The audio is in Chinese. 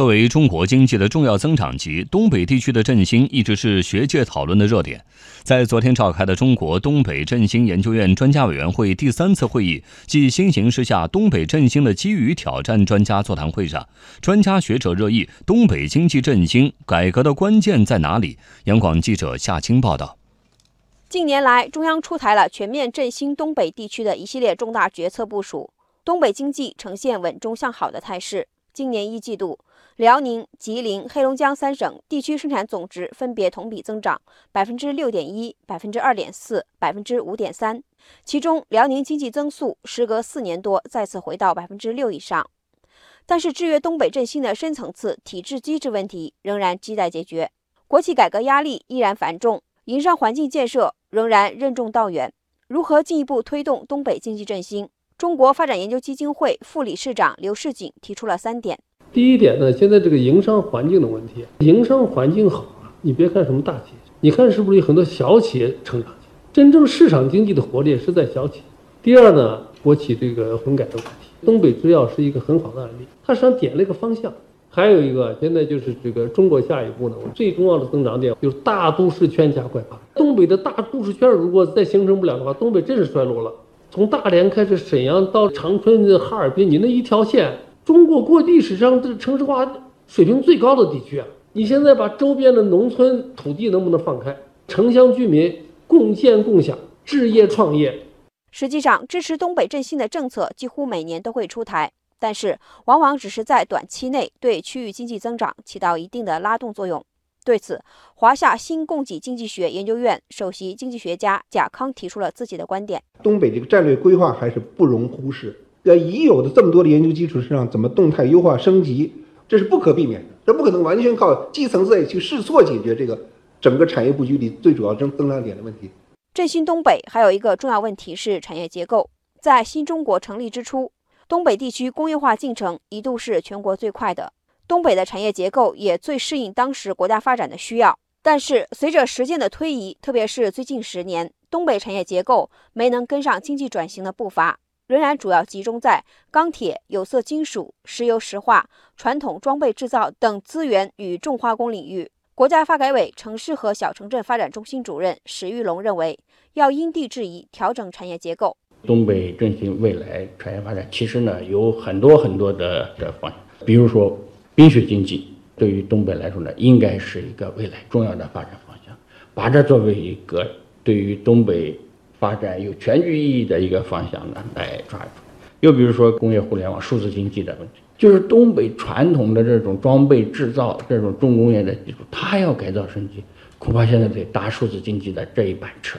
作为中国经济的重要增长极，东北地区的振兴一直是学界讨论的热点。在昨天召开的中国东北振兴研究院专家委员会第三次会议暨新形势下东北振兴的机遇挑战专家座谈会上，专家学者热议东北经济振兴改革的关键在哪里？央广记者夏青报道。近年来，中央出台了全面振兴东北地区的一系列重大决策部署，东北经济呈现稳中向好的态势。今年一季度，辽宁、吉林、黑龙江三省地区生产总值分别同比增长百分之六点一、百分之二点四、百分之五点三。其中，辽宁经济增速时隔四年多再次回到百分之六以上。但是，制约东北振兴的深层次体制机制问题仍然亟待解决，国企改革压力依然繁重，营商环境建设仍然任重道远。如何进一步推动东北经济振兴？中国发展研究基金会副理事长刘世锦提出了三点。第一点呢，现在这个营商环境的问题，营商环境好啊，你别看什么大企业，你看是不是有很多小企业成长起来？真正市场经济的活力是在小企业。第二呢，国企这个混改的问题，东北制药是一个很好的案例，它实际上点了一个方向。还有一个，现在就是这个中国下一步呢，最重要的增长点就是大都市圈加快发展。东北的大都市圈如果再形成不了的话，东北真是衰落了。从大连开始，沈阳到长春哈尔滨，你那一条线，中国过历史上这城市化水平最高的地区啊！你现在把周边的农村土地能不能放开？城乡居民共建共享，置业创业。实际上，支持东北振兴的政策几乎每年都会出台，但是往往只是在短期内对区域经济增长起到一定的拉动作用。对此，华夏新供给经济学研究院首席经济学家贾康提出了自己的观点：东北这个战略规划还是不容忽视。在已有的这么多的研究基础之上，怎么动态优化升级，这是不可避免的。这不可能完全靠基层自己去试错解决这个整个产业布局里最主要增增长点的问题。振兴东北还有一个重要问题是产业结构。在新中国成立之初，东北地区工业化进程一度是全国最快的。东北的产业结构也最适应当时国家发展的需要，但是随着时间的推移，特别是最近十年，东北产业结构没能跟上经济转型的步伐，仍然主要集中在钢铁、有色金属、石油石化、传统装备制造等资源与重化工领域。国家发改委城市和小城镇发展中心主任史玉龙认为，要因地制宜调整产业结构。东北振兴未来产业发展，其实呢有很多很多的的方向，比如说。冰雪经济对于东北来说呢，应该是一个未来重要的发展方向，把这作为一个对于东北发展有全局意义的一个方向呢来抓住。又比如说工业互联网、数字经济的问题，就是东北传统的这种装备制造、这种重工业的基础，它要改造升级，恐怕现在得搭数字经济的这一班车。